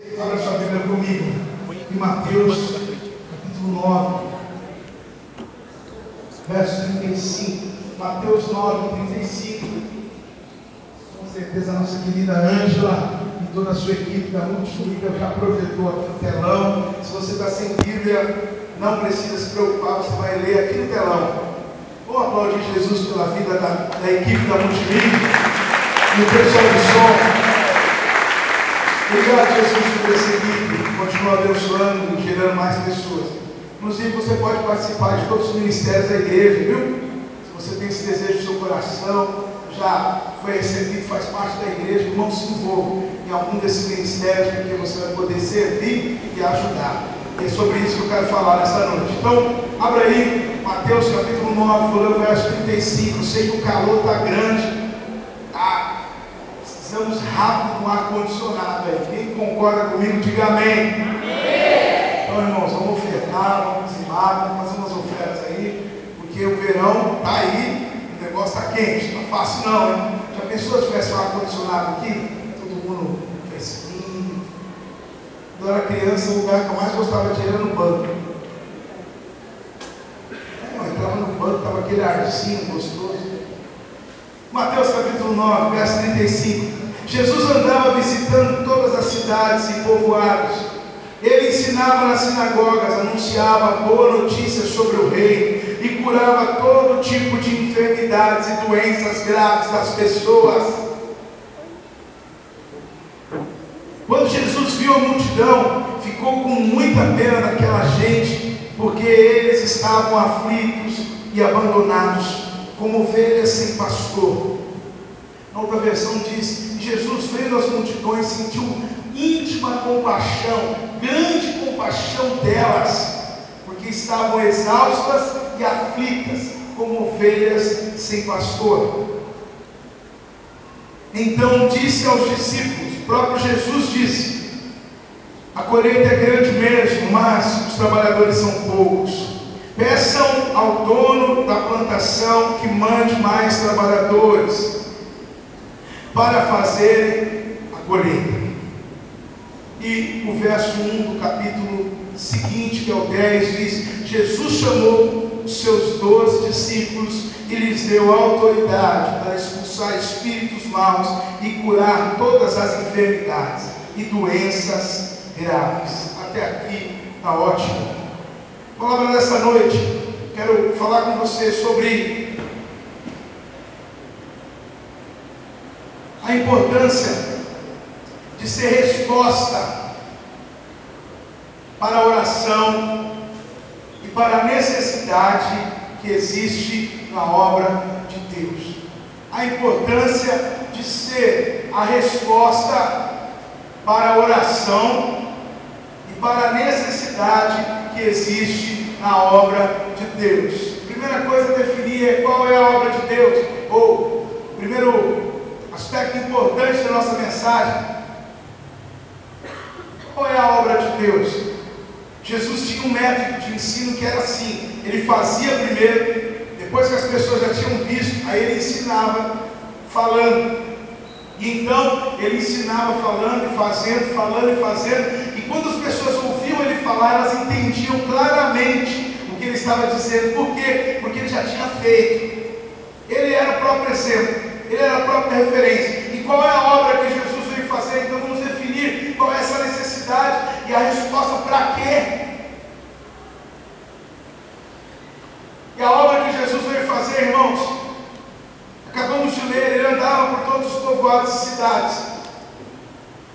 Abra sua Bíblia comigo. Em Mateus, capítulo 9, verso 35. Mateus 9, 35. Com certeza a nossa querida Ângela e toda a sua equipe da Multimídia já projetou aqui no telão. Se você está sem Bíblia, não precisa se preocupar, você vai ler aqui no telão. Vamos aplaudir Jesus pela vida da, da equipe da Multimídia e o pessoal do som. Obrigado, Jesus, por essa equipe. Continua abençoando e gerando mais pessoas. Inclusive, você pode participar de todos os ministérios da igreja, viu? Se você tem esse desejo no seu coração, já foi recebido, faz parte da igreja, irmão, se envolva em algum desses ministérios, porque você vai poder servir e ajudar. E é sobre isso que eu quero falar nessa noite. Então, abra aí, Mateus capítulo 9, vou ler o verso 35. Eu sei que o calor está grande? Precisamos rápido no ar-condicionado aí. Quem concorda comigo, diga amém. amém. Então, irmãos, vamos ofertar, vamos dizimar, vamos fazer umas ofertas aí, porque o verão está aí, o negócio está quente, não está fácil não, hein? Já pensou se tivesse um ar-condicionado aqui? Todo mundo fresquinho. Quando eu era criança, o lugar que eu mais gostava de ir era no banco. É, eu entrava no banco, estava aquele arzinho gostoso. Mateus capítulo 9, verso 35. Jesus andava visitando todas as cidades e povoados. Ele ensinava nas sinagogas, anunciava boa notícia sobre o rei e curava todo tipo de enfermidades e doenças graves das pessoas. Quando Jesus viu a multidão, ficou com muita pena daquela gente, porque eles estavam aflitos e abandonados, como ovelhas sem pastor. Na outra versão diz: Jesus, vendo as multidões, sentiu íntima compaixão, grande compaixão delas, porque estavam exaustas e aflitas, como ovelhas sem pastor. Então disse aos discípulos, próprio Jesus disse: A colheita é grande mesmo, mas os trabalhadores são poucos. Peçam ao dono da plantação que mande mais trabalhadores para fazerem a colheita. E o verso 1 do capítulo seguinte, que é o 10, diz: Jesus chamou os seus doze discípulos e lhes deu autoridade para expulsar espíritos maus e curar todas as enfermidades e doenças graves. Até aqui está ótimo. Palavra dessa noite, quero falar com você sobre a importância de ser resposta para a oração e para a necessidade que existe na obra de Deus. A importância de ser a resposta para a oração e para a necessidade que existe na obra de Deus. Primeira coisa a definir é qual é a obra de Deus, ou primeiro aspecto importante da nossa mensagem. Qual é a obra de Deus? Jesus tinha um método de ensino que era assim: ele fazia primeiro, depois que as pessoas já tinham visto, aí ele ensinava falando. E então ele ensinava falando e fazendo, falando e fazendo. E quando as pessoas ouviam ele falar, elas entendiam claramente o que ele estava dizendo. Por quê? Porque ele já tinha feito. Ele era o próprio exemplo. Ele era a própria referência. E qual é a obra que Jesus veio fazer? Então vamos definir qual é essa necessidade e a resposta para quê? E a obra que Jesus veio fazer, irmãos, acabamos de ler, ele andava por todos os povoados e cidades,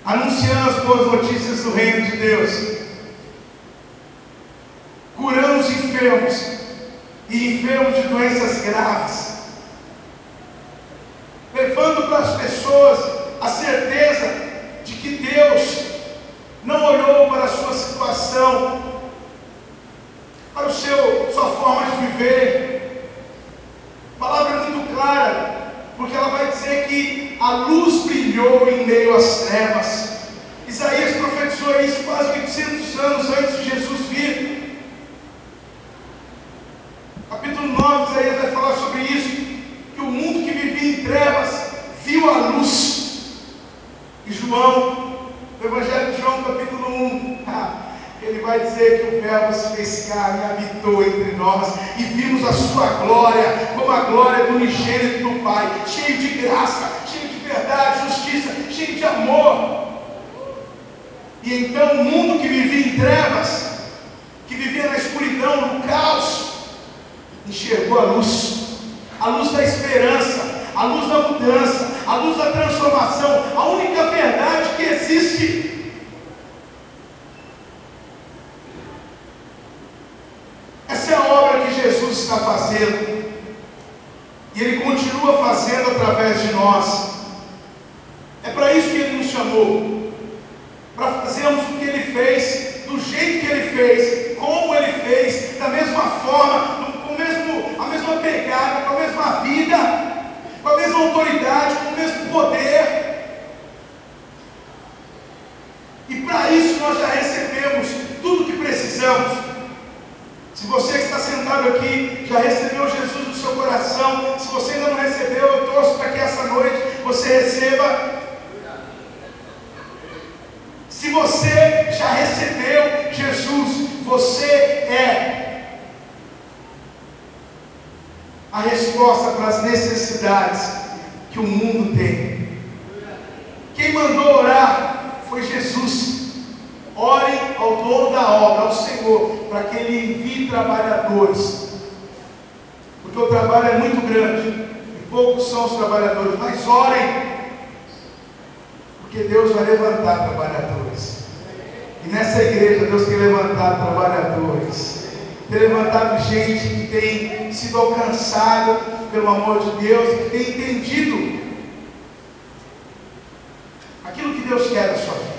anunciando as boas notícias do reino de Deus, curando os enfermos e enfermos de doenças graves levando para as pessoas a certeza de que Deus não olhou para a sua situação, para o seu, sua forma de viver. A palavra é muito clara, porque ela vai dizer que a luz brilhou em meio às trevas. Isaías profetizou isso quase 800 anos antes de Jesus vir. Capítulo 9, Isaías vai falar sobre isso que o mundo que vivia em trevas viu a luz. E João, o Evangelho de João, capítulo Ele vai dizer que o Verbo se fez carne e habitou entre nós, e vimos a sua glória, como a glória do unigênito do Pai, cheio de graça, cheio de verdade, justiça, cheio de amor. E então o mundo que vivia em trevas, que vivia na escuridão, no caos, enxergou a luz, a luz da esperança, a luz da mudança, a luz da transformação, a única verdade que existe. Essa é a obra que Jesus está fazendo. E Ele continua fazendo através de nós. É para isso que Ele nos chamou. Para fazermos o que Ele fez, do jeito que Ele fez, como Ele fez, da mesma forma, com, mesmo, a mesma pegada, com a mesma vida, com a mesma autoridade, com o mesmo poder. E para isso nós já recebemos tudo o que precisamos. Se você que está sentado aqui já recebeu Jesus no seu coração, se você ainda não recebeu, eu torço para que essa noite você receba. Se você já recebeu Jesus, você é a resposta para as necessidades que o mundo tem. Quem mandou orar foi Jesus. Ore ao dono da obra, ao Senhor, para que Ele envie trabalhadores. Porque o trabalho é muito grande e poucos são os trabalhadores. Mas orem, porque Deus vai levantar trabalhadores. E nessa igreja Deus tem levantado trabalhadores. Tem levantado gente que tem sido alcançado pelo amor de Deus, que tem entendido aquilo que Deus quer da sua vida.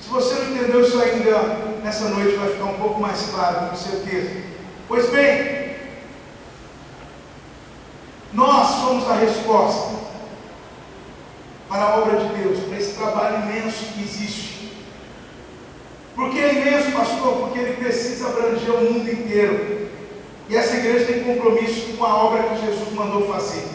Se você não entendeu isso ainda, nessa noite vai ficar um pouco mais claro, com certeza. Pois bem, nós somos a resposta para a obra de Deus, para esse trabalho imenso que existe. Por que é imenso, pastor? Porque ele precisa abranger o mundo inteiro. E essa igreja tem compromisso com a obra que Jesus mandou fazer.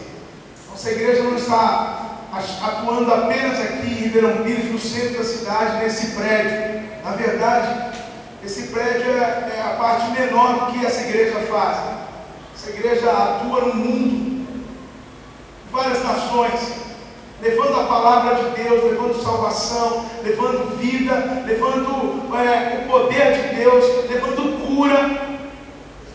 Nossa igreja não está atuando apenas aqui em Ribeirão Pires, no centro da cidade, nesse prédio. Na verdade, esse prédio é, é a parte menor do que essa igreja faz. Essa igreja atua no mundo, várias nações, levando a palavra de Deus, levando salvação, levando vida, levando é, o poder de Deus, levando cura.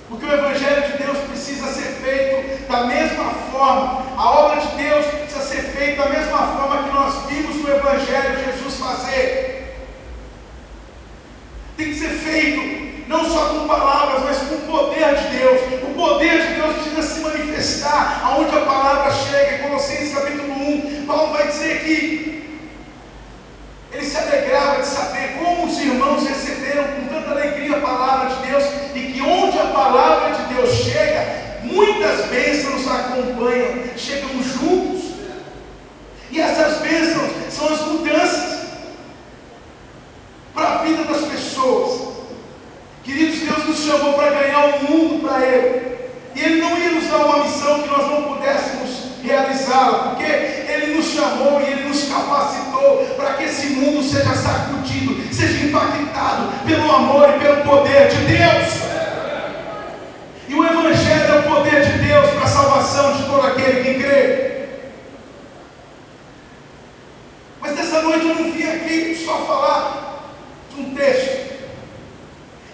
Porque o Evangelho de Deus precisa ser feito da mesma forma, a obra de Deus precisa ser feita da mesma forma que nós vimos no Evangelho Jesus fazer. Tem que ser feito não só com palavras, mas com o poder de Deus. O poder de Deus precisa se manifestar aonde a palavra chega. Em Colossenses capítulo 1, Paulo vai dizer que ele se alegrava de saber como os irmãos receberam com tanta alegria a palavra de Deus e que onde a palavra de Deus chega, muitas bênçãos acompanham, chegam juntos. E essas bênçãos são as mudanças para a vida das pessoas. Queridos, Deus nos chamou para ganhar o mundo para Ele. E Ele não ia nos dar uma missão que nós não pudéssemos realizá-la, porque Ele nos chamou e Ele nos capacitou para que esse mundo seja sacudido, seja impactado pelo amor e pelo poder de Deus. E o Evangelho é o poder de Deus para a salvação de todo aquele que crê. Mas nessa noite eu não vim aqui só falar de um texto.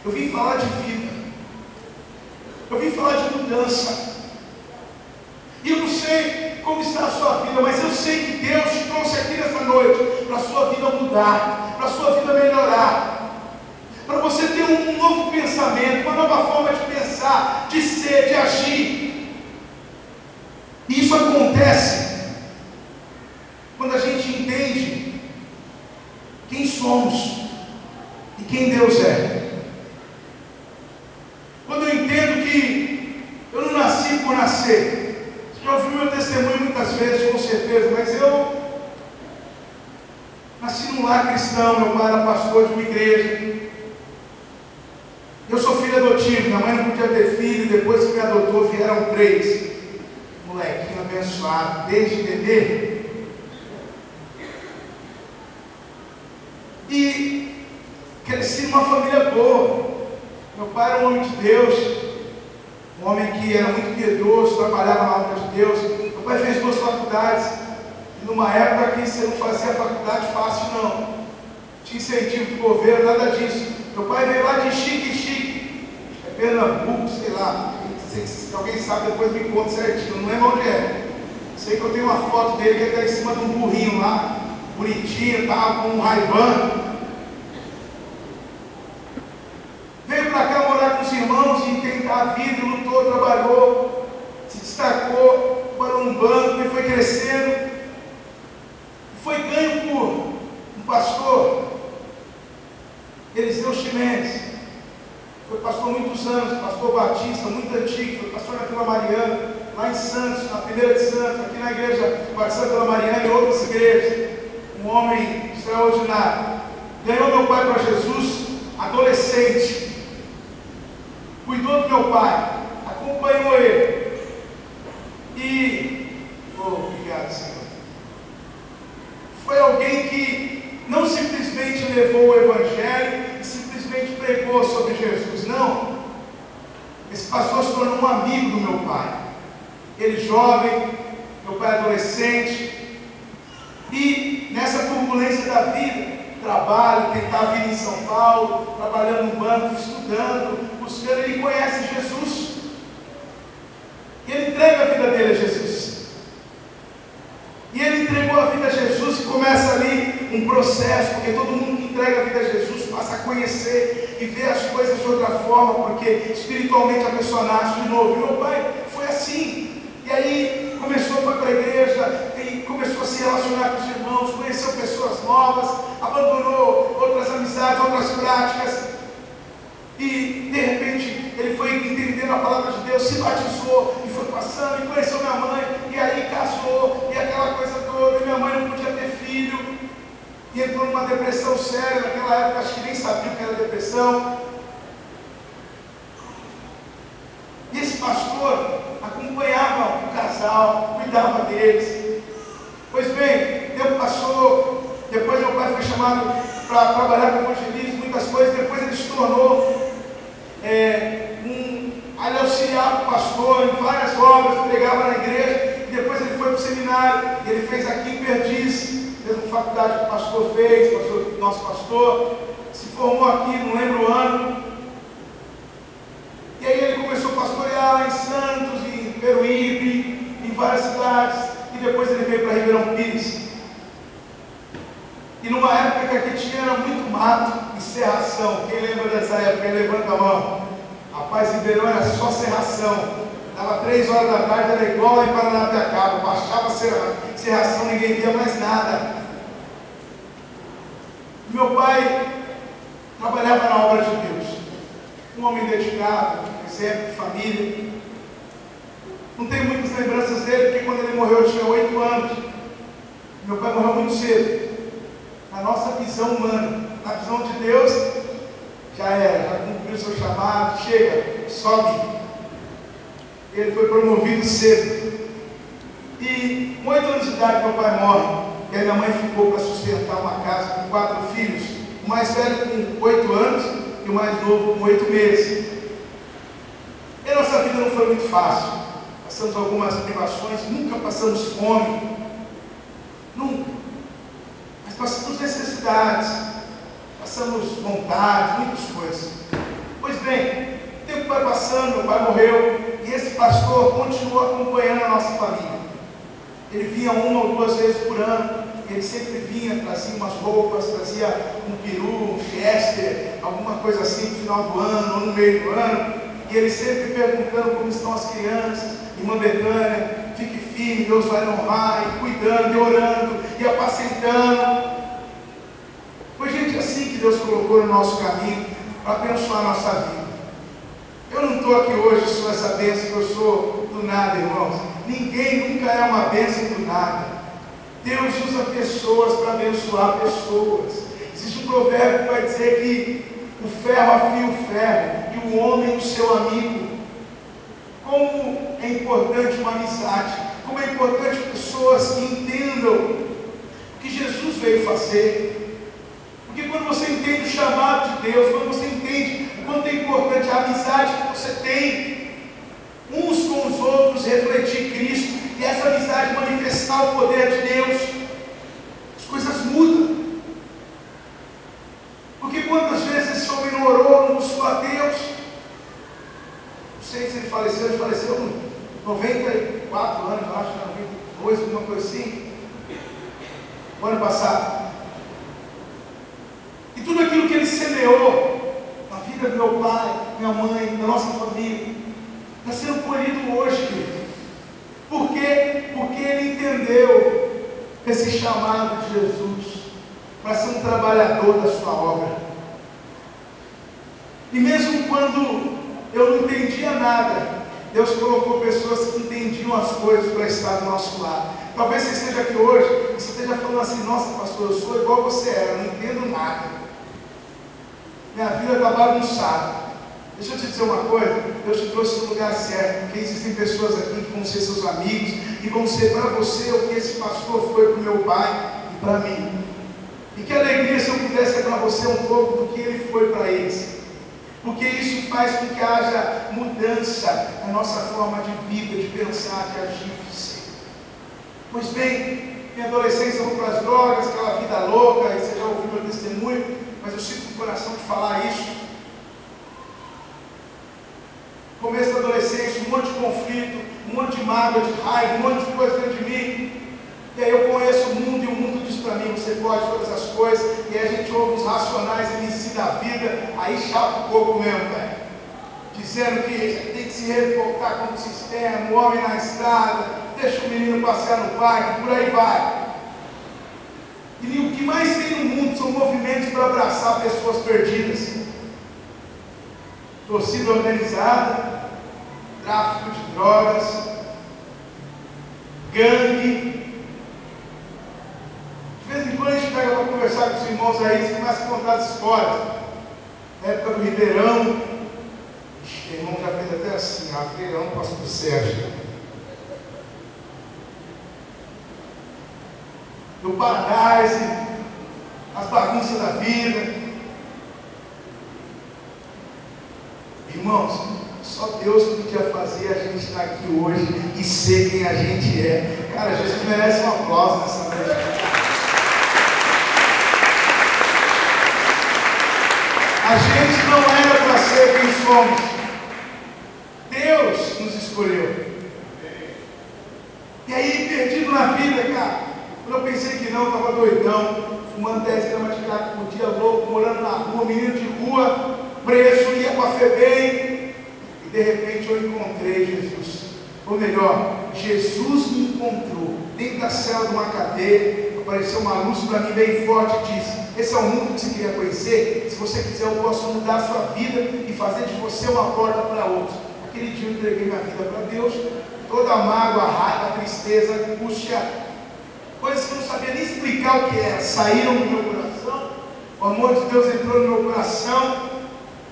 Eu vim falar de vida. Eu vim falar de mudança. E eu não sei como está a sua vida, mas eu sei que Deus te trouxe aqui nessa noite para a sua vida mudar, para a sua vida melhorar, para você ter um novo pensamento, uma nova forma de pensar, de ser, de agir. E isso acontece quando a gente entende quem somos e quem Deus é. Quando eu entendo que eu não nasci por nascer, já ouviu meu testemunho muitas vezes, com certeza, mas eu nasci num lar cristão, meu pai era pastor de uma igreja. Eu sou filho adotivo, minha mãe não podia ter filho, depois que me adotou vieram três. Molequinho abençoado, desde bebê. E cresci numa família boa. Meu pai era um homem de Deus, um homem que era muito piedoso, trabalhava na obra de Deus. Meu pai fez duas faculdades, e numa época que você não fazia faculdade fácil, não. Tinha incentivo do governo, nada disso. Meu pai veio lá de chique chique, é Pernambuco, sei lá. Se alguém sabe, depois me conta certinho. Não lembro onde é. Sei que eu tenho uma foto dele que ele está em cima de um burrinho lá, bonitinho, tá, com um raivando. Veio para cá morar com os irmãos vida, lutou, trabalhou, se destacou, trabalhou num banco e foi crescendo. Foi ganho por um pastor, Eliseu Ximenes. Foi pastor muitos anos, pastor batista, muito antigo, foi pastor na Vila Mariana, lá em Santos, na primeira de Santos, aqui na igreja Batista Vila Mariana e outras igrejas. Um homem extraordinário. Ganhou meu pai para Jesus, adolescente cuidou do meu pai, acompanhou ele. E, oh, obrigado, Senhor. Foi alguém que não simplesmente levou o Evangelho e simplesmente pregou sobre Jesus, não. Esse pastor se tornou um amigo do meu pai. Ele jovem, meu pai adolescente. E nessa turbulência da vida, trabalho, tentar vir em São Paulo, trabalhando no banco, estudando, buscando, ele conhece Jesus. E ele entrega a vida dele a Jesus. E ele entregou a vida a Jesus e começa ali um processo, porque todo mundo que entrega a vida a Jesus passa a conhecer e ver as coisas de outra forma, porque espiritualmente a pessoa nasce de novo. E meu pai foi assim. E aí começou, foi para a igreja, começou a se relacionar com os irmãos, conheceu pessoas novas, abandonou outras amizades, outras práticas. E de repente ele foi entendendo a palavra de Deus, se batizou e foi passando e conheceu minha mãe, e aí casou, e aquela coisa toda, e minha mãe não podia ter filho, e entrou numa depressão séria, naquela época acho que nem sabia o que era depressão. E esse pastor acompanhava o casal, cuidava deles. Pois bem, o tempo passou, depois meu pai foi chamado para trabalhar com evangelismo, muitas coisas, depois ele se tornou é, um, ele auxiliava o pastor em várias obras, pregava na igreja, depois ele foi para o seminário, ele fez aqui em Perdiz, mesma faculdade que o pastor fez, pastor, nosso pastor, se formou aqui, não lembro o ano, e aí ele começou a pastorear lá em Santos, em Peruíbe, em várias cidades, depois ele veio para Ribeirão Pires. E numa época que aqui tinha muito mato e serração. Quem lembra dessa época? Levanta a mão. Rapaz, Ribeirão era só serração. Dava três horas da tarde, era igual lá em Paranapiacaba. Baixava a serração, ninguém via mais nada. Meu pai trabalhava na obra de Deus. Um homem dedicado, de família. Não tenho muitas lembranças dele, porque quando ele morreu eu tinha oito anos. Meu pai morreu muito cedo na nossa visão humana. Na visão de Deus, já era, já cumpriu seu chamado, chega, sobe. Ele foi promovido cedo. E com oito anos de idade meu pai morre. E aí minha mãe ficou para sustentar uma casa com quatro filhos. O mais velho com oito anos e o mais novo com oito meses. E a nossa vida não foi muito fácil. Passamos algumas privações, nunca passamos fome. Nunca passamos necessidades, passamos vontade, muitas coisas. Pois bem, o tempo vai passando, meu pai morreu, e esse pastor continuou acompanhando a nossa família. Ele vinha uma ou duas vezes por ano, ele sempre vinha, trazia umas roupas, trazia um peru, um chester, alguma coisa assim no final do ano, ou no meio do ano, e ele sempre perguntando como estão as crianças, irmã Betânia, fique firme, Deus vai honrar, e cuidando, e orando, e apacentando. Foi gente assim que Deus colocou no nosso caminho para abençoar a nossa vida. Eu não estou aqui hoje só essa bênção que eu sou do nada, irmãos. Ninguém nunca é uma bênção do nada. Deus usa pessoas para abençoar pessoas. Existe um provérbio que vai dizer que o ferro afia o ferro e o homem o seu amigo. Como é importante uma amizade, como é importante pessoas que entendam o que Jesus veio fazer. Porque quando você entende o chamado de Deus, quando você entende o quanto é importante a amizade que você tem, uns com os outros, refletir Cristo, e essa amizade manifestar o poder de Deus, as coisas mudam. Porque quantas vezes esse homem orou, buscou a Deus? Sei se ele faleceu, ele faleceu com 94 anos, eu acho, 92, alguma coisa assim. O ano passado. E tudo aquilo que ele semeou na vida do meu pai, minha mãe, da nossa família, está sendo colhido hoje, querido. Por quê? Porque ele entendeu esse chamado de Jesus para ser um trabalhador da sua obra. E mesmo quando eu não entendia nada, Deus colocou pessoas que entendiam as coisas para estar do nosso lado. Talvez você esteja aqui hoje, você esteja falando assim, nossa pastor, eu sou igual você era, eu não entendo nada. Minha vida está bagunçada. Deixa eu te dizer uma coisa, Deus te trouxe no lugar certo, porque existem pessoas aqui que vão ser seus amigos e vão ser para você o que esse pastor foi para o meu pai e para mim. E que alegria se eu pudesse ser para você um pouco do que ele foi para eles. Porque isso faz com que haja mudança na nossa forma de vida, de pensar, de agir, de ser. Pois bem, minha adolescência eu para as drogas, aquela vida louca, e você já ouviu meu testemunho, mas eu sinto no coração de falar isso. Começo da adolescência, um monte de conflito, um monte de mágoa, de raiva, um monte de coisa dentro de mim. E aí eu conheço o mundo e o mundo diz para mim, você pode todas as coisas, e aí a gente ouve os racionais MC da vida, aí chapa o coco mesmo, velho. Dizendo que tem que se revoltar com o sistema, o homem na estrada, deixa o menino passear no parque, por aí vai. E o que mais tem no mundo são movimentos para abraçar pessoas perdidas. Torcida organizada, tráfico de drogas, gangue. De vez em quando a gente pega para conversar com os irmãos aí, eles começam a contar as histórias. Na época do Ribeirão, o irmão já fez até assim, Ribeirão o Sérgio. Do Paradise, as bagunças da vida. Irmãos, só Deus podia fazer a gente estar aqui hoje e ser quem a gente é. Cara, Jesus merece um aplauso nessa noite. A gente não era para ser quem somos. Deus nos escolheu. E aí, perdido na vida, cara, quando eu pensei que não, estava doidão, fumando 10 gramas de crack por dia, louco, morando na rua, menino de rua, preso, ia para a FEBEM, e de repente eu encontrei Jesus. Ou melhor, Jesus me encontrou dentro da cela de uma cadeia, apareceu uma luz para mim bem forte e disse: Esse é o mundo que você queria conhecer? Se você quiser, eu posso mudar a sua vida e fazer de você uma porta para outros. Aquele dia eu entreguei minha vida para Deus, toda a mágoa, a raiva, a tristeza, a angústia, coisas que eu não sabia nem explicar o que era, saíram do meu coração. O amor de Deus entrou no meu coração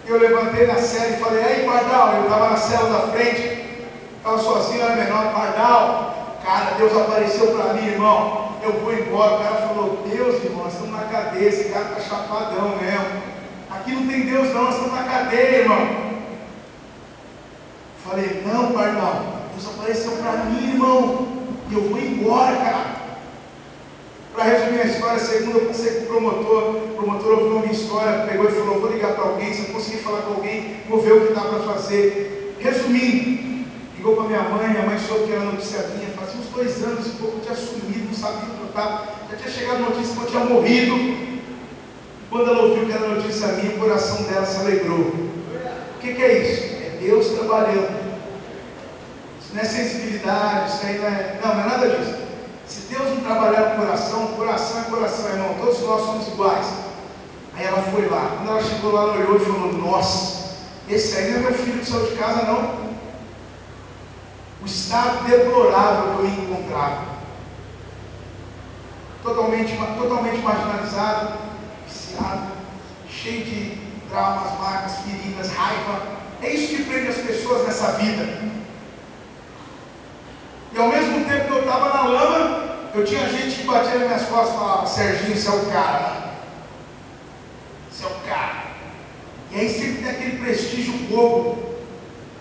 eu levantei na cela e falei, ei Pardal, eu estava na cela da frente, estava sozinho, era menor, Pardal, cara, Deus apareceu para mim, irmão, eu vou embora, o cara falou, Deus, irmão, nós estamos na cadeia, esse cara está chapadão mesmo, aqui não tem Deus não, nós estamos na cadeia, irmão. Falei, não, Pardal, Deus apareceu para mim, irmão, e eu vou embora, cara. Para resumir a história, segunda eu passei com o promotor, o promotor ouviu a minha história, pegou e falou, vou ligar para alguém, se eu conseguir falar com alguém, vou ver o que dá para fazer. Resumindo, ligou para minha mãe, minha mãe soube que era notícia minha, fazia uns dois anos e pouco, tinha sumido, não sabia estava, já tinha chegado notícia que eu tinha morrido. Quando ela ouviu que era notícia minha, o coração dela se alegrou. O que, que é isso? É Deus trabalhando. Isso não é sensibilidade, isso aí não é. Não, não é nada disso. Se Deus não trabalhar no coração, coração é coração, irmão. Todos nós somos iguais. Aí ela foi lá. Quando ela chegou lá, ela olhou e falou: Nossa, esse aí não é meu filho que saiu de casa, não. O estado deplorável que eu encontrava. Totalmente, totalmente marginalizado, viciado, cheio de traumas, marcas, feridas, raiva. É isso que prende as pessoas nessa vida. E ao mesmo tempo que eu estava na lama, eu tinha gente que batia nas minhas costas e falava, Serginho, você é o cara. Você é o cara. E aí sempre tem aquele prestígio bobo,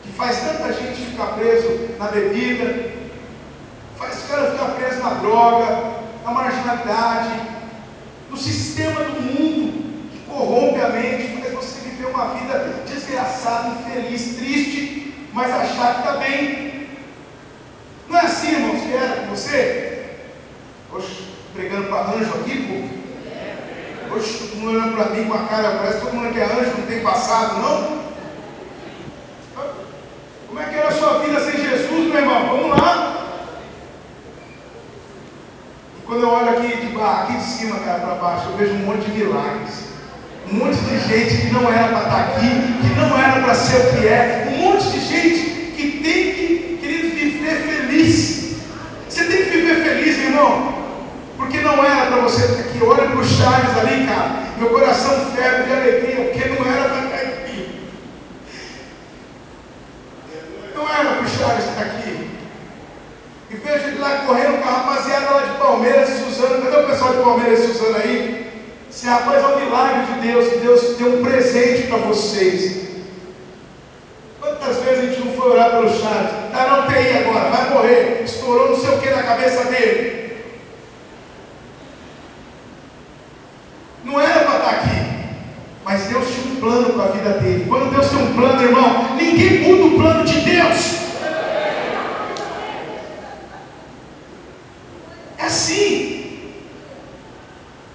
que faz tanta gente ficar preso na bebida, faz o cara ficar preso na droga, na marginalidade, no sistema do mundo, que corrompe a mente, faz você viver uma vida desgraçada, infeliz, triste, mas achar que está bem. Não é assim, irmãos, que era com você? Oxe, pregando para anjo aqui, pô. Hoje todo mundo olhando para mim com a cara, parece todo mundo que é anjo, não tem passado, não? Como é que era a sua vida sem Jesus, meu irmão? Vamos lá. E quando eu olho aqui de baixo, aqui de cima, cara, para baixo, eu vejo um monte de milagres. Um monte de gente que não era para estar aqui, que não era para ser o que é. Um monte de gente que tem que, querido, viver feliz. Você tem que viver feliz, meu irmão. Porque não era para você estar aqui. Olha para o Charles ali, cara. Meu coração ferve de alegria, porque não era para estar aqui. O Charles estar aqui. E vejo ele lá correndo com a rapaziada lá de Palmeiras e Suzano. Cadê o pessoal de Palmeiras e Suzano aí? Esse rapaz é um milagre de Deus, que Deus deu um presente para vocês. Quantas vezes a gente não foi orar pelo Charles? Está na UTI agora, vai morrer. Estourou não sei o que na cabeça dele. Não era para estar aqui. Mas Deus tinha um plano para a vida dele. Quando Deus tem um plano, irmão, ninguém muda o plano de Deus. É assim.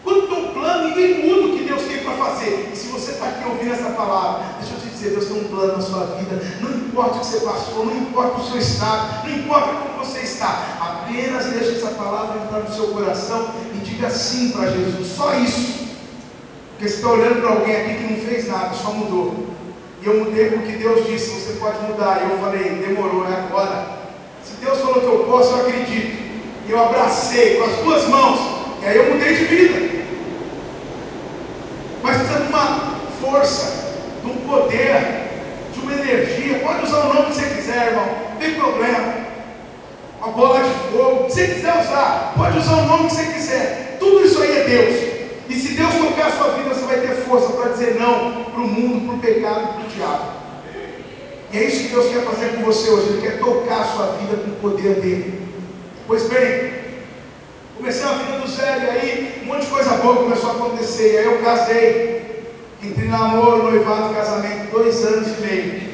Quando tem um plano, ninguém muda o que Deus tem para fazer. E se você está aqui ouvindo essa palavra, deixa eu te dizer, Deus tem um plano na sua vida. Não importa o que você passou, não importa o seu estado, não importa como você está. Apenas deixa essa palavra entrar no seu coração e diga sim para Jesus. Só isso. Porque você está olhando para alguém aqui que não fez nada, só mudou. E eu mudei porque Deus disse, você pode mudar. E eu falei, demorou, é agora. Se Deus falou que eu posso, eu acredito. E eu abracei com as duas mãos. E aí eu mudei de vida. Mas precisa de uma força, de um poder, de uma energia. Pode usar o nome que você quiser, irmão. Não tem problema. Uma bola de fogo. Se você quiser usar, pode usar o nome que você quiser. Tudo isso aí é Deus. E se Deus tocar a sua vida, você vai ter força para dizer não para o mundo, para o pecado e para o diabo. E é isso que Deus quer fazer com você hoje. Ele quer tocar a sua vida com o poder dele. Pois bem, comecei a vida do zero e aí um monte de coisa boa começou a acontecer. E aí eu casei. Entrei namoro, noivado, casamento, dois anos e meio.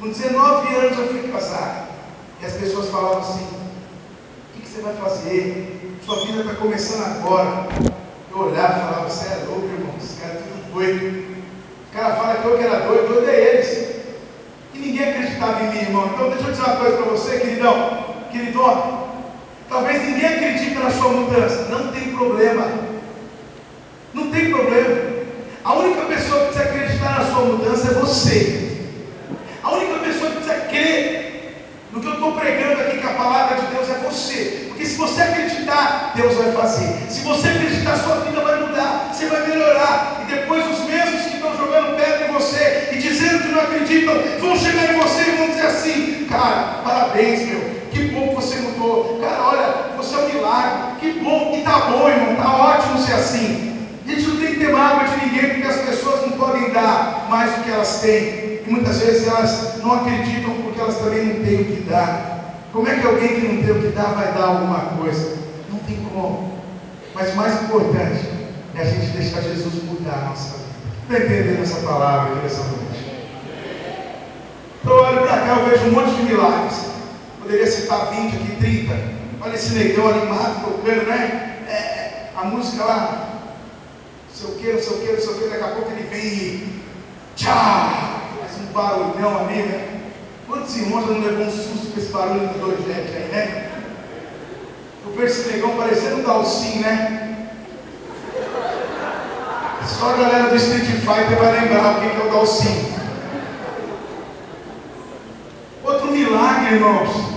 Com 19 anos eu fui casar. E as pessoas falavam assim: o que você vai fazer? Sua vida está começando agora. Eu olhava e falava, você é louco, irmão, esse cara é tudo doido. O cara fala que eu que era doido, doido é eles. E ninguém acreditava em mim, irmão. Então deixa eu dizer uma coisa para você, queridão, queridona. Talvez ninguém acredite na sua mudança. Não tem problema. Não tem problema. A única pessoa que precisa acreditar na sua mudança é você. A única pessoa que precisa crer no que eu estou pregando aqui, que a palavra de Deus é você. Porque se você acreditar, Deus vai fazer. Se você acreditar, sua vida vai mudar, você vai melhorar. E depois os mesmos que estão jogando pedra em você e dizendo que não acreditam, vão chegar em você e vão dizer assim: Cara, parabéns, meu. Que bom que você mudou. Cara, olha, você é um milagre. Que bom, e tá bom, irmão. Tá ótimo ser assim. A gente não tem que ter mágoa de ninguém, porque as pessoas não podem dar mais do que elas têm. E muitas vezes elas não acreditam porque elas também não têm o que dar. Como é que alguém que não tem o que dar vai dar alguma coisa? Não tem como. Mas o mais importante é a gente deixar Jesus mudar a nossa vida. Está entendendo essa palavra nessa noite? Então eu olho para cá, eu vejo um monte de milagres. Poderia citar 20 aqui, 30. Olha esse negão animado tocando, né? É, a música lá, não sei o que, não sei o que, não sei o que, daqui a pouco ele vem e tchau, faz um barulhão ali, né? Quantos irmãos não levou um susto com esse barulho do dois jet aí, né? Eu vejo esse negão parecendo um Dalcin, né? Só a galera do Street Fighter vai lembrar o que é o Dalcin. Outro milagre, irmãos.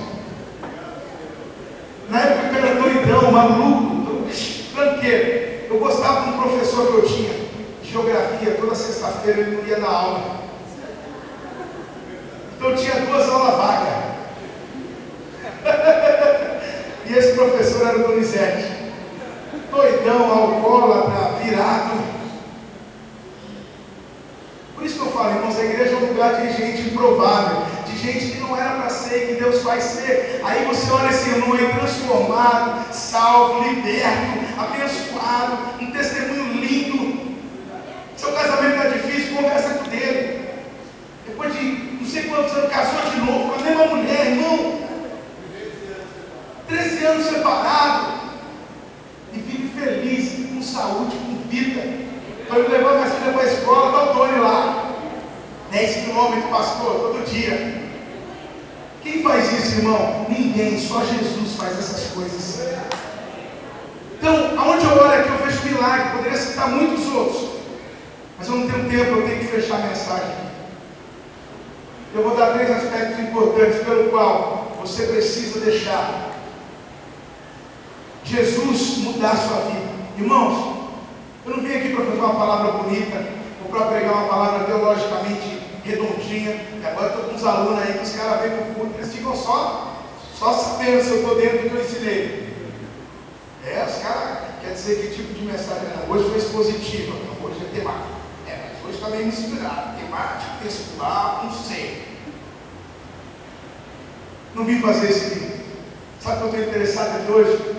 Na época eu era doidão, maluco, tranqueiro. Eu gostava de um professor que eu tinha, de geografia, toda sexta-feira ele não ia dar aula. Então tinha duas aulas vagas. e esse professor era o Donizete. Doidão, alcoólatra, virado. Por isso que eu falo, irmãos, a igreja é um lugar de gente improvável, gente que não era para ser, que Deus faz ser. Aí você olha esse irmão aí transformado, salvo, liberto, abençoado, um testemunho lindo. Seu casamento está difícil, conversa com ele. Depois de não sei quantos anos, casou de novo com a mesma mulher, irmão. 13 anos separado. E vive feliz, com saúde, com vida. Estou indo levar minha filha para a escola, está o Tony lá. 10 quilômetros, pastor, todo dia. Quem faz isso, irmão? Ninguém, só Jesus faz essas coisas. Então, aonde eu olho aqui, eu vejo milagre. Poderia citar muitos outros. Mas eu não tenho tempo, eu tenho que fechar a mensagem. Eu vou dar três aspectos importantes pelo qual você precisa deixar Jesus mudar a sua vida. Irmãos, eu não vim aqui para fazer uma palavra bonita, ou para pregar uma palavra teologicamente redondinha. E agora estou com uns alunos aí que os caras vêm o culto, eles ficam só, só sabendo se eu estou dentro do que eu ensinei. É, os caras, quer dizer que tipo de mensagem é? Hoje foi expositiva, não, hoje é temática. É, mas hoje está meio inspirado. Temática, textual, não sei. Não vim fazer esse vídeo. Sabe o que eu estou interessado aqui hoje?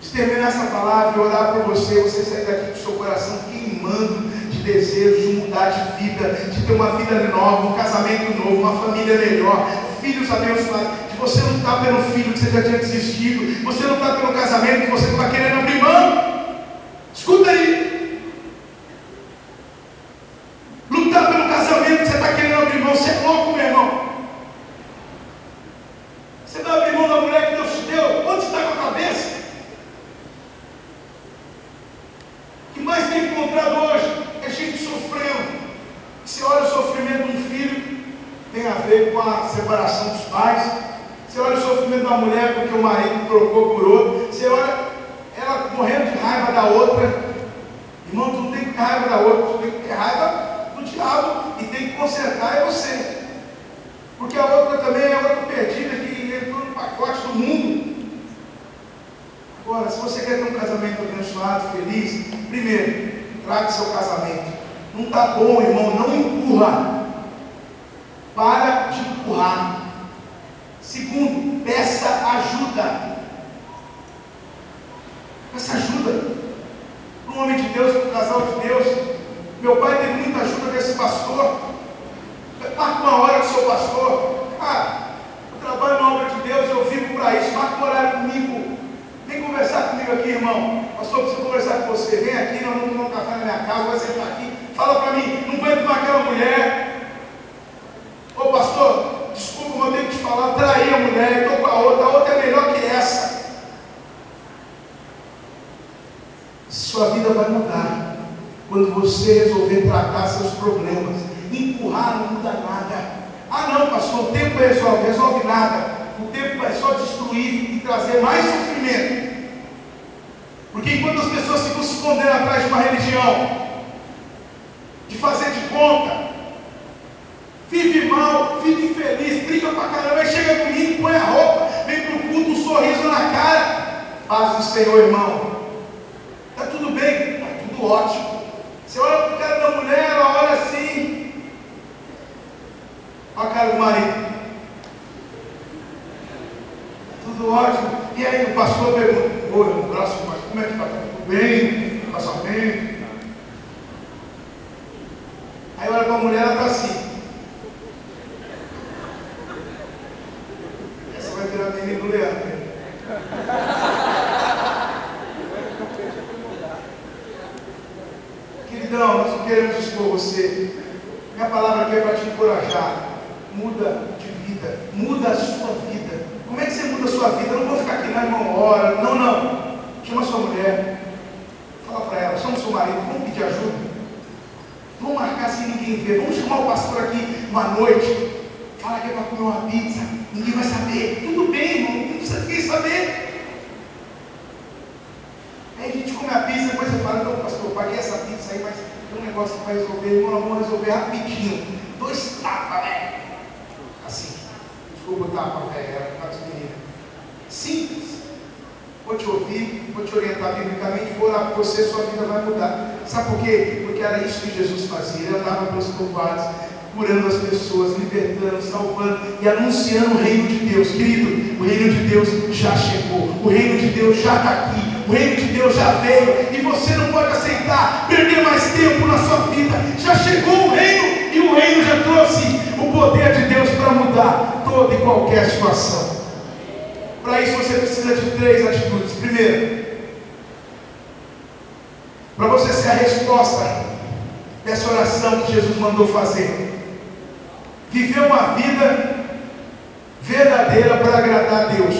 de terminar essa palavra e orar por você, você sair daqui com o seu coração queimando de desejo de mudar de vida, de ter uma vida nova, um casamento novo, uma família melhor, filhos abençoados, de você lutar pelo filho que você já tinha desistido, você lutar pelo casamento que você estava querendo abrir mão. Escuta aí. Lutar pelo casamento que você está querendo abrir mão, você é louco, meu irmão. Você vai abrir mão da mulher que Deus te deu? Onde está com a cabeça? que mais tem encontrado hoje é gente sofrendo. Você olha o sofrimento de um filho, tem a ver com a separação dos pais. Você olha o sofrimento da mulher porque o marido trocou por outro. Você olha ela morrendo de raiva da outra. Irmão, tu não tem que ter raiva da outra, tu tem que ter raiva do diabo e tem que consertar é você. Porque a outra também é outra perdida que entrou no pacote do mundo. Agora, se você quer ter um casamento abençoado, feliz, primeiro, trate seu casamento. Não está bom, irmão, não empurra. Para de empurrar. Segundo, peça ajuda. Peça ajuda. Para um homem de Deus, para um casal de Deus. Meu pai teve muita ajuda desse pastor. Marca uma hora com o seu pastor. Ah, eu trabalho na obra de Deus, eu vivo para isso. Marca um horário comigo. Vem conversar comigo aqui, irmão. Pastor, preciso conversar com você. Vem aqui, nós vamos tomar um café na minha casa, vai sentar aqui. Fala para mim, não aguento mais aquela mulher. Ô pastor, desculpa, mas eu tenho que te falar, traí a mulher, estou com a outra, a outra é melhor que essa. Sua vida vai mudar quando você resolver tratar seus problemas. Empurrar não muda nada. Ah não, pastor, o tempo resolve, resolve nada o tempo vai só destruir e trazer mais sofrimento. Porque enquanto as pessoas ficam se escondendo atrás de uma religião, de fazer de conta, vive mal, vive infeliz, briga pra caramba, aí chega domingo, põe a roupa, vem pro culto, um sorriso na cara. Paz do Senhor, irmão. Está tudo bem? Está tudo ótimo. Você olha para o cara da mulher, ela olha assim. Olha a cara do marido tudo ótimo. E aí o pastor pergunta, ô irmão, graças a Deus, como é que está? Tudo bem? Casamento? Aí olha para a mulher, ela está assim. Essa vai virar menina do Leandro. Queridão, nós não queremos expor você. Minha palavra aqui é para te encorajar. Muda de vida, muda a sua vida. Como é que você muda a sua vida? Eu não vou ficar aqui, não, irmão, hora. Não, não. Chama sua mulher. Fala para ela, chama seu marido, vamos pedir ajuda. Vamos marcar sem ninguém ver. Vamos chamar o pastor aqui uma noite. Fala que é para comer uma pizza. Ninguém vai saber. Tudo bem, irmão. Não precisa ninguém saber. Aí a gente come a pizza, depois você fala, não, pastor, paguei essa pizza aí, mas tem um negócio que vai resolver, irmão, vamos resolver rapidinho. Dois tapas, né? Assim. Vou botar para velha, era para as meninas. Simples. Vou te ouvir, vou te orientar biblicamente, vou orar por você, sua vida vai mudar. Sabe por quê? Porque porque era isso que Jesus fazia. Ele andava pelos povoados, curando as pessoas, libertando, salvando e anunciando o reino de Deus. Querido, o reino de Deus já chegou, o reino de Deus já está aqui, o reino de Deus já veio e você não pode aceitar perder mais tempo na sua vida. Já chegou o reino e o reino já trouxe o poder de Deus para mudar toda e qualquer situação. Para isso você precisa de três atitudes. Primeiro, para você ser a resposta dessa oração que Jesus mandou fazer viver uma vida verdadeira para agradar a Deus.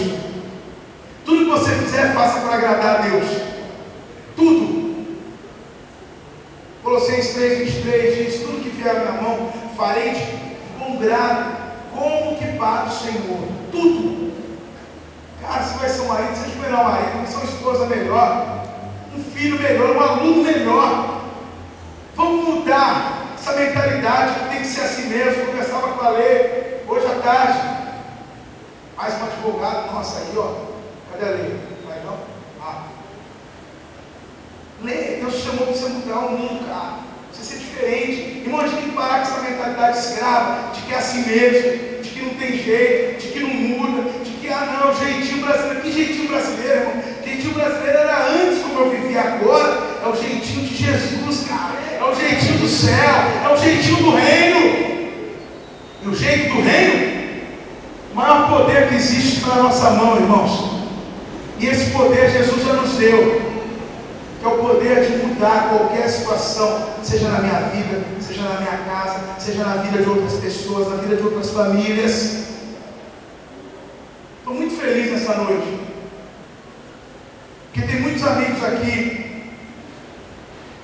Tudo que você fizer, faça para agradar a Deus. Tudo. Colossenses 3, 23 diz: Tudo que vier na mão, farei de bom grado, como que para o Senhor. Tudo. Cara, você vai ser um marido, seja o melhor marido, ser uma esposa melhor, um filho melhor, um aluno melhor. Vamos mudar essa mentalidade que tem que ser assim mesmo. Conversava com a lei hoje à tarde. Mais um advogado nosso aí, ó. Cadê a lei? Vai não? Ah. Lê, Deus chamou para você mudar o mundo, cara. Você ser diferente. Irmão, a gente tem que parar com essa mentalidade escrava, de que é assim mesmo, de que não tem jeito, de que não muda, de que, ah não, jeitinho brasileiro. Que jeitinho brasileiro, irmão? Jeitinho brasileiro era antes como eu vivi agora. É o jeitinho de Jesus, cara. É o jeitinho do céu. É o jeitinho do reino. E o jeito do reino, o maior poder que existe na nossa mão, irmãos. E esse poder Jesus já nos deu. Que é o poder de mudar qualquer situação, seja na minha vida, seja na minha casa, seja na vida de outras pessoas, na vida de outras famílias. Estou muito feliz nessa noite. Porque tem muitos amigos aqui,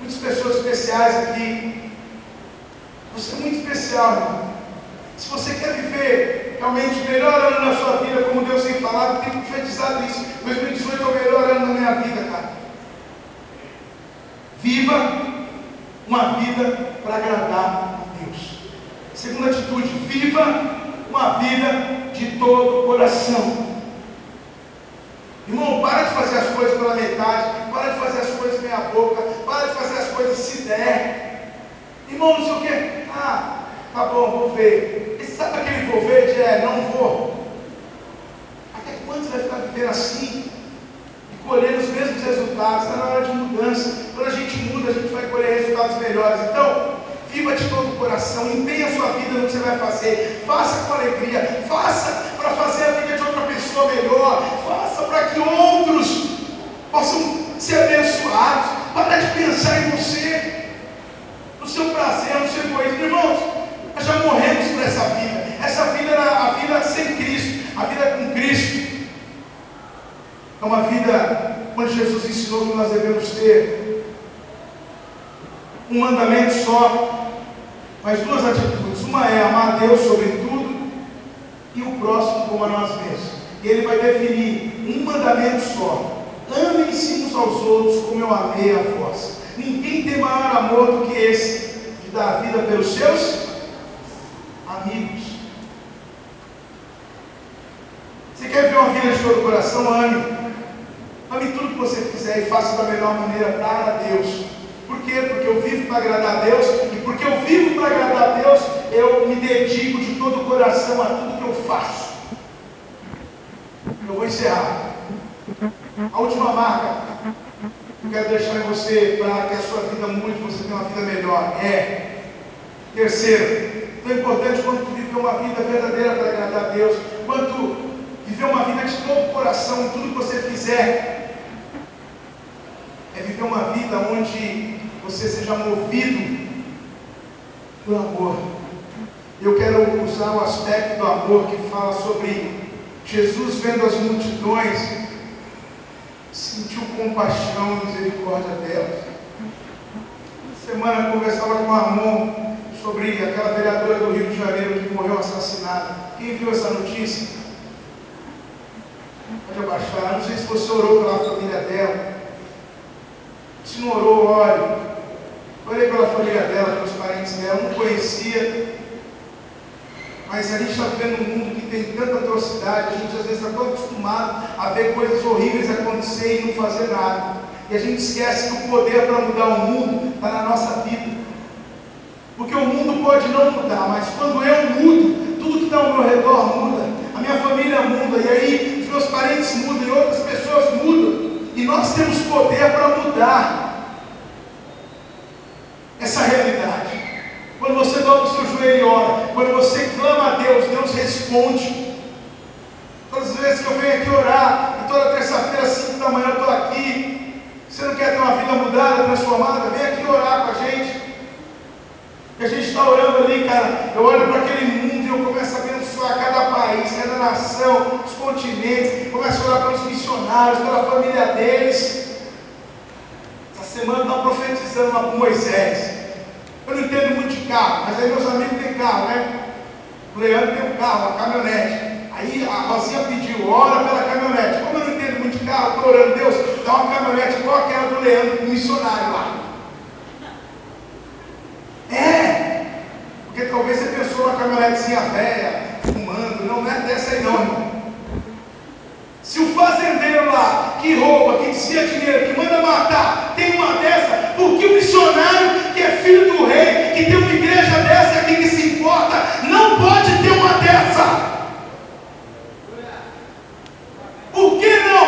muitas pessoas especiais aqui. Você é muito especial, irmão. Se você quer viver realmente o melhor ano na sua vida, como Deus tem falado, tem profetizado isso. 2018 é o melhor ano da minha vida, cara. Viva uma vida para agradar a Deus. Segunda atitude, viva uma vida de todo o coração. Irmão, para de fazer as coisas pela metade, para de fazer as coisas meia boca, para de fazer as coisas se der. Irmão, não sei o que. Ah, tá bom, vou ver. E sabe aquele vou ver de é, não vou? Até quando você vai ficar vivendo assim? E colhendo os mesmos resultados? Está na hora de mudança. Quando a gente muda, a gente vai colher resultados melhores. Então, viva de todo o coração, empenhe a sua vida no que você vai fazer, faça com alegria, faça para fazer a vida de outra pessoa melhor, faça para que outros possam ser abençoados. Para de pensar em você, no seu prazer, no seu egoísmo. Irmãos, nós já morremos por essa vida. Essa vida era a vida sem Cristo, a vida com Cristo. É uma vida onde Jesus ensinou que nós devemos ter um mandamento só, mas duas atitudes. Uma é amar Deus sobre tudo e o próximo como a nós mesmos. E ele vai definir um mandamento só. Amem-se uns aos outros como eu amei a vós. Ninguém tem maior amor do que esse, de dar a vida pelos seus amigos. Você quer ver uma vida de todo o coração? Ame. Ame tudo que você fizer e faça da melhor maneira para Deus. Por quê? Porque eu vivo para agradar a Deus, e porque eu vivo para agradar a Deus, eu me dedico de todo o coração a tudo que eu faço. Eu vou encerrar. A última marca que eu quero deixar em você para que a sua vida mude, você tenha uma vida melhor, é terceiro, tão importante quanto viver uma vida verdadeira para agradar a Deus, quanto viver uma vida de todo o coração tudo que você fizer, é viver uma vida onde você seja movido por amor. Eu quero usar o aspecto do amor que fala sobre Jesus vendo as multidões, sentiu compaixão e misericórdia delas. Semana conversava com o Ramon sobre aquela vereadora do Rio de Janeiro que morreu assassinada. Quem viu essa notícia? Pode abaixar. Não sei se você orou pela família dela. Se não orou, ore. Orei pela família dela, pelos parentes dela. Não conhecia. Mas a gente está vivendo um mundo que tem tanta atrocidade, a gente às vezes está tão acostumado a ver coisas horríveis acontecer e não fazer nada. E a gente esquece que o poder para mudar o mundo está na nossa vida. Porque o mundo pode não mudar, mas quando eu mudo, tudo que está ao meu redor muda, a minha família muda, e aí os meus parentes mudam, e outras pessoas mudam, e nós temos poder para mudar essa realidade. Quando você dobra o seu joelho e ora, quando você clama a Deus, Deus responde. Todas as vezes que eu venho aqui orar, e toda terça-feira, às 5 da manhã, eu estou aqui. Você não quer ter uma vida mudada, transformada? Vem aqui orar com a gente. E a gente está orando ali, cara. Eu olho para aquele mundo e eu começo a abençoar cada país, cada nação, os continentes. Começo a orar pelos missionários, pela família deles. Essa semana está profetizando lá com Moisés. Eu não entendo muito de carro, mas aí meus amigos têm carro, né? O Leandro tem um carro, uma caminhonete. Aí a Rosinha pediu, ora pela caminhonete. Como eu não entendo muito de carro, estou orando, Deus, dá uma caminhonete igual aquela do Leandro, o missionário lá. É, porque talvez você pensou numa caminhonetezinha velha, fumando, não, não é dessa aí não, irmão. Se o fazendeiro lá, que rouba, que desvia dinheiro, que manda matar, tem uma dessa, por que o missionário, que é filho do rei, que tem uma igreja dessa aqui que se importa, não pode ter uma dessa? Por que não?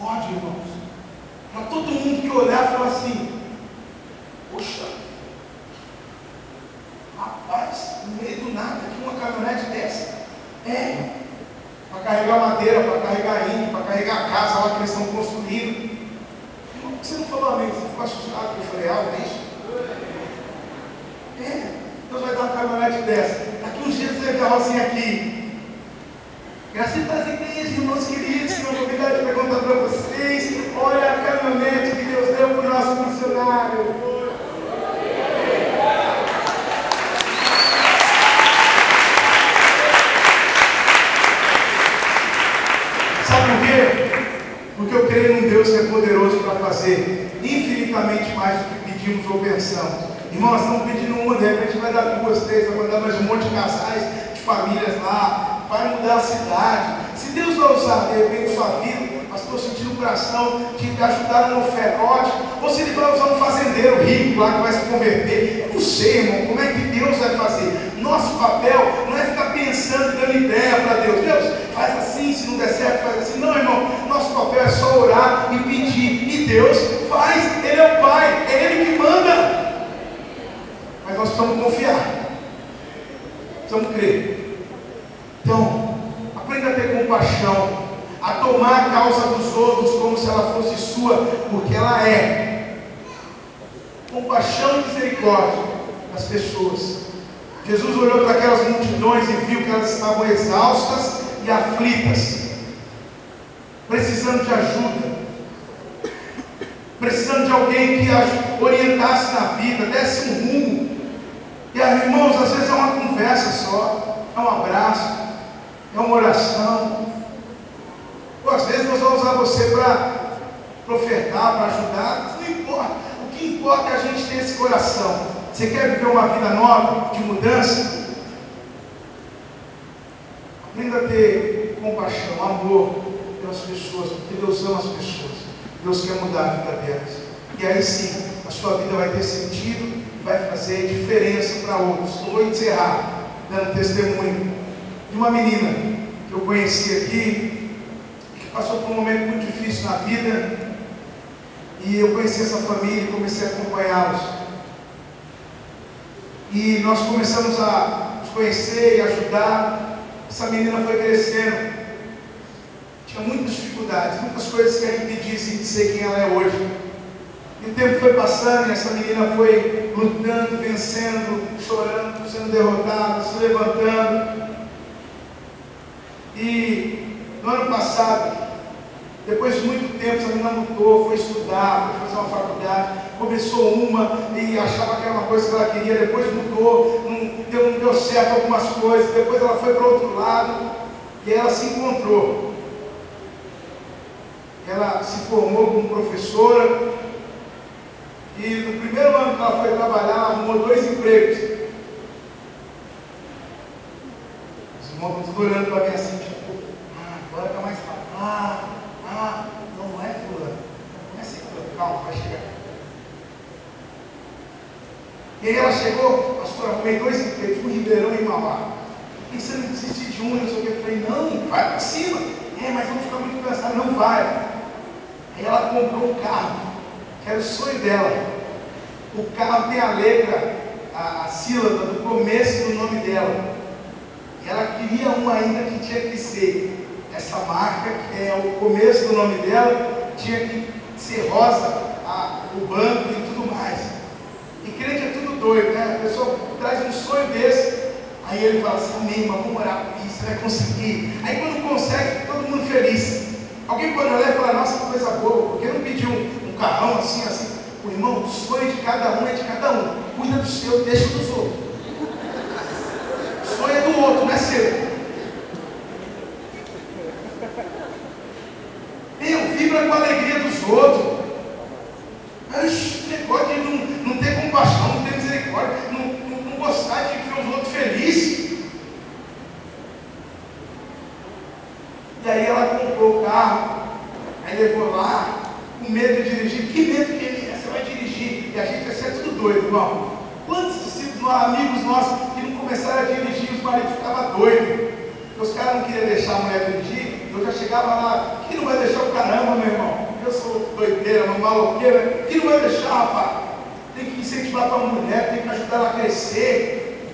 Pode, irmãos. Para todo mundo que olhar e falar assim, poxa, rapaz, no meio do nada, aqui uma caminhonete dessa. É, para carregar madeira, para carregar índio, para carregar a casa lá que eles estão construindo. Irmão, você não falou amém, você ficou assustado que eu falei algo, é isso? É, Deus vai dar uma caminhonete dessa. Daqui uns dias você vai ver a Rosinha aqui. Graças a Deus, igreja, irmãos queridos, tenho a oportunidade de perguntar para vocês. Olha a caminhonete que Deus deu para o nosso missionário. Sabe por quê? Porque eu creio num Deus que é poderoso para fazer infinitamente mais do que pedimos ou pensamos. Irmão, nós estamos pedindo uma, de repente vai dar duas, três, vai mandar mais um monte de casais, de famílias lá, vai mudar a cidade. Se Deus vai usar de repente sua vida, mas estou sentindo o coração de ajudar no oferote, ou se Ele vai usar um rico lá que vai se converter. Não sei, irmão, como é que Deus vai fazer. Nosso papel não é ficar pensando e dando ideia para Deus. Deus, faz assim, se não der certo, faz assim. Não, irmão, nosso papel é só orar e pedir. E Deus faz, Ele é o Pai, é Ele que manda. Mas nós precisamos confiar. Precisamos crer. Então, aprenda a ter compaixão, a tomar a causa dos outros como se ela fosse sua, porque ela é. Compaixão e misericórdia das pessoas. Jesus olhou para aquelas multidões e viu que elas estavam exaustas e aflitas, precisando de ajuda, precisando de alguém que orientasse na vida, desse um rumo. E irmãos, às vezes é uma conversa só, é um abraço, é uma oração. Ou às vezes Deus vai usar você para ofertar, para ajudar, não importa. Que importa é a gente ter esse coração. Você quer viver uma vida nova, de mudança? Aprenda a ter compaixão, amor pelas pessoas, porque Deus ama as pessoas. Deus quer mudar a vida delas. E aí sim, a sua vida vai ter sentido e vai fazer diferença para outros. Eu vou encerrar dando testemunho de uma menina que eu conheci aqui, que passou por um momento muito difícil na vida. E eu conheci essa família e comecei a acompanhá-los. E nós começamos a nos conhecer e ajudar. Essa menina foi crescendo. Tinha muitas dificuldades, muitas coisas que a impedissem de ser quem ela é hoje. E o tempo foi passando e essa menina foi lutando, vencendo, chorando, sendo derrotada, se levantando. E no ano passado, depois de muito tempo, essa menina lutou, foi estudar, foi fazer uma faculdade, começou uma e achava que era uma coisa que ela queria, depois mudou, não deu, não deu certo algumas coisas, depois ela foi para outro lado e ela se encontrou. Ela se formou como professora e no primeiro ano que ela foi trabalhar, ela arrumou dois empregos. Os irmãos estão olhando para mim assim, tipo, ah, agora está mais fácil. Ah, ah, não é fulano, não é ciclano, calma, vai chegar. E aí ela chegou, pastor, arrumei dois empregos, um Ribeirão e Mauá. E você não desiste de um, eu só que eu falei, não, vai para cima. É, mas vamos ficar muito cansado, não vai. Aí ela comprou um carro, que era o sonho dela. O carro tem a letra, a, a sílaba do começo do nome dela. E ela queria um ainda que tinha que ser é o começo do nome dela, tinha que ser rosa, a, o banco e tudo mais. E crente é tudo doido, né? A pessoa traz um sonho desse, aí ele fala assim, amém, irmão, vamos orar por isso, vai conseguir. Aí quando consegue, todo mundo feliz. Alguém pode olhar e nossa, que coisa boa, porque não pediu um, um carrão assim, assim. O irmão, o sonho de cada um é de cada um. Cuida do seu, deixa dos outros. O sonho é do outro, não é seu. Meu, vibra com a alegria dos outros. Ixi, negócio de não, não ter compaixão, não ter misericórdia, não, não, não gostar de ver os outros felizes. E aí ela comprou o carro, aí levou lá, com medo de dirigir. Que medo que ele é? Você vai dirigir. E a gente vai ser tudo doido, irmão. Quantos discípulos, amigos nossos, que não começaram a dirigir, os maridos ficavam doidos. Os caras não queriam deixar a mulher dirigir, eu já chegava lá, que não vai deixar o caramba, meu irmão? Eu sou doideira, uma maloqueira, que não vai deixar, rapaz? Tem que incentivar a mulher, tem que ajudar ela a crescer.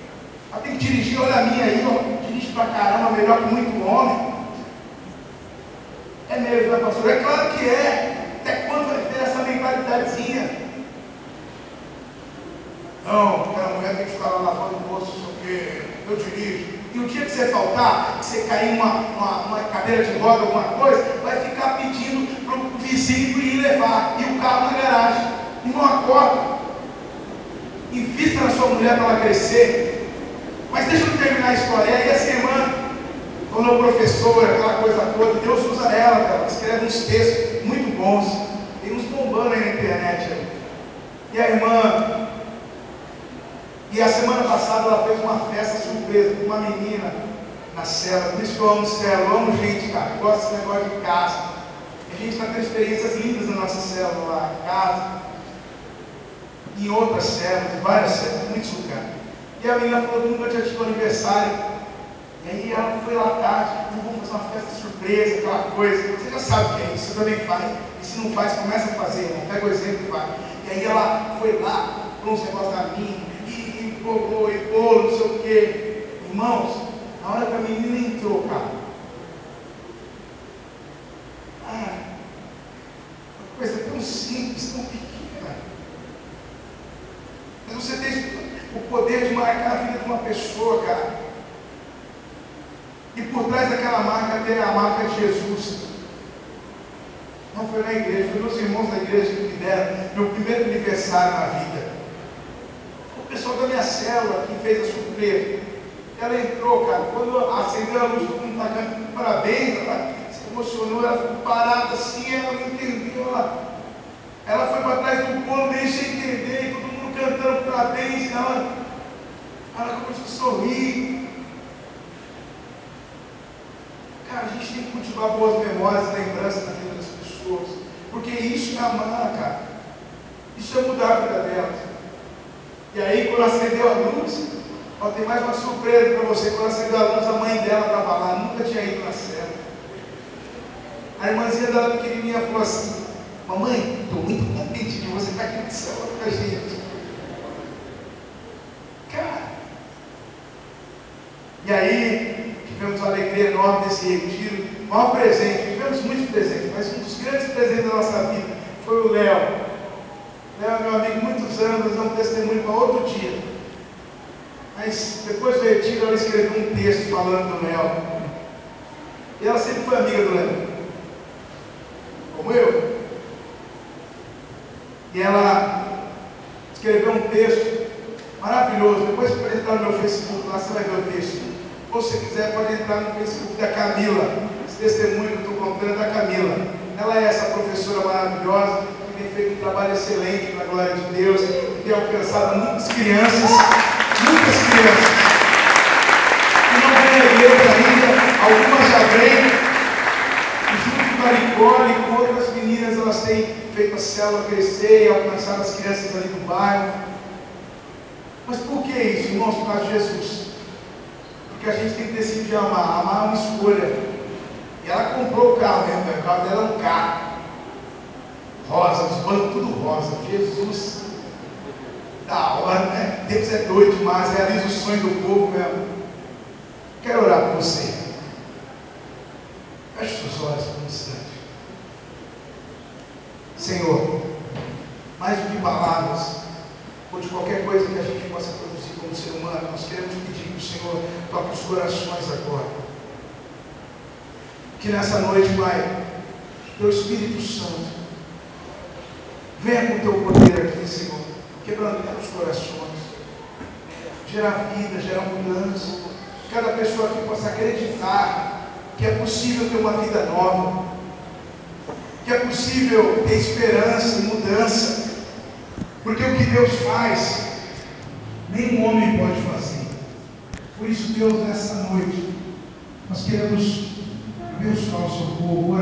Ela tem que dirigir, olha a minha aí, ó, dirige pra caramba, melhor que muito homem. É mesmo, né, pastor? É claro que é. Até quando vai ter essa mentalidadezinha? Não, aquela mulher tem que ficar lá lavando o rosto, porque eu dirijo. E o dia que você faltar, que você cair numa uma, uma cadeira de roda, alguma coisa, vai ficar pedindo para o vizinho ir levar. E o carro na garagem. Irmão, acorda. Invista na sua mulher para ela crescer. Mas deixa eu terminar a história. E essa irmã tornou professora, aquela coisa toda. Deus usa ela, ela escreve uns textos muito bons. Tem uns bombando aí na internet. E a irmã e a semana passada ela fez uma festa surpresa com uma menina na cela. Por isso que eu amo cela, eu amo gente, cara. Eu gosto desse negócio de casa. A gente está tendo experiências lindas na nossa célula lá, em casa, em outras células, em várias células, muitos lugares. E a menina falou nunca tinha tido aniversário. E aí ela foi lá tarde, vamos fazer uma festa surpresa, aquela coisa. Você já sabe o que é isso, você também faz. E se não faz, começa a fazer, irmão. Pega o exemplo e vai. E aí ela foi lá, comprou uns negócios da minha, bolo e bolo, não sei o quê. Irmãos, na hora que a menina entrou, cara, ah, uma coisa tão simples, tão pequena. Mas você tem o poder de marcar a vida de uma pessoa, cara. E por trás daquela marca tem a marca de Jesus. Não foi na igreja, foi meus irmãos da igreja que me deram meu primeiro aniversário na vida pessoal da minha célula que fez a surpresa. Ela entrou, cara, quando acendeu a luz, todo mundo está cantando parabéns, ela se emocionou, ela ficou parada assim, ela não entendeu, ela, ela foi para trás do bolo, sem entender, e todo mundo cantando parabéns, ela, ela começou a sorrir. Cara, a gente tem que cultivar boas memórias, lembranças na vida das pessoas, porque isso é amar, cara. Isso é mudar a vida delas. E aí, quando acendeu a luz, ó, tem mais uma surpresa para você. Quando acendeu a luz, a mãe dela estava lá, nunca tinha ido na cela. A irmãzinha dela pequenininha falou assim: Mamãe, estou muito contente de você estar tá aqui no céu com a gente. Cara. E aí, tivemos a alegria enorme desse retiro. Maior presente, tivemos muitos presentes, mas um dos grandes presentes da nossa vida foi o Léo né, meu amigo, muitos anos, nós damos testemunho para outro dia. Mas depois do retiro, ela escreveu um texto falando do Léo. E ela sempre foi amiga do Léo. Como eu. E ela escreveu um texto maravilhoso. Depois, se entrar no meu Facebook, lá você vai ver o texto. Ou se quiser, pode entrar no Facebook da Camila. Esse testemunho que eu estou contando é da Camila. Ela é essa professora maravilhosa tem feito um trabalho excelente para a glória de Deus, e tem alcançado muitas crianças, muitas crianças, que não vêm à igreja ainda, algumas já vêm, e junto com a Nicole e com outras meninas, elas têm feito a célula crescer e alcançado as crianças ali do bairro. isso, irmãos, por causa de Jesus. Porque a gente tem que decidir amar. Amar é uma escolha. E ela comprou o carro né? o carro dela é um carro. Rosa, os bancos tudo rosa. Jesus, da hora, né? Deus é doido demais, realiza o sonho do povo mesmo. Quero orar por você. Feche seus olhos por um instante. Senhor, mais do que palavras, ou de qualquer coisa que a gente possa produzir como ser humano, nós queremos pedir que o Senhor toque os corações agora. Que nessa noite, Pai, teu Espírito Santo venha com o teu poder aqui, Senhor, quebrando os corações, gerar vida, gerar mudança. Cada pessoa aqui possa acreditar que é possível ter uma vida nova, que é possível ter esperança e mudança, porque o que Deus faz, nenhum homem pode fazer. Por isso, Deus, nessa noite, nós queremos abençoar o seu povo.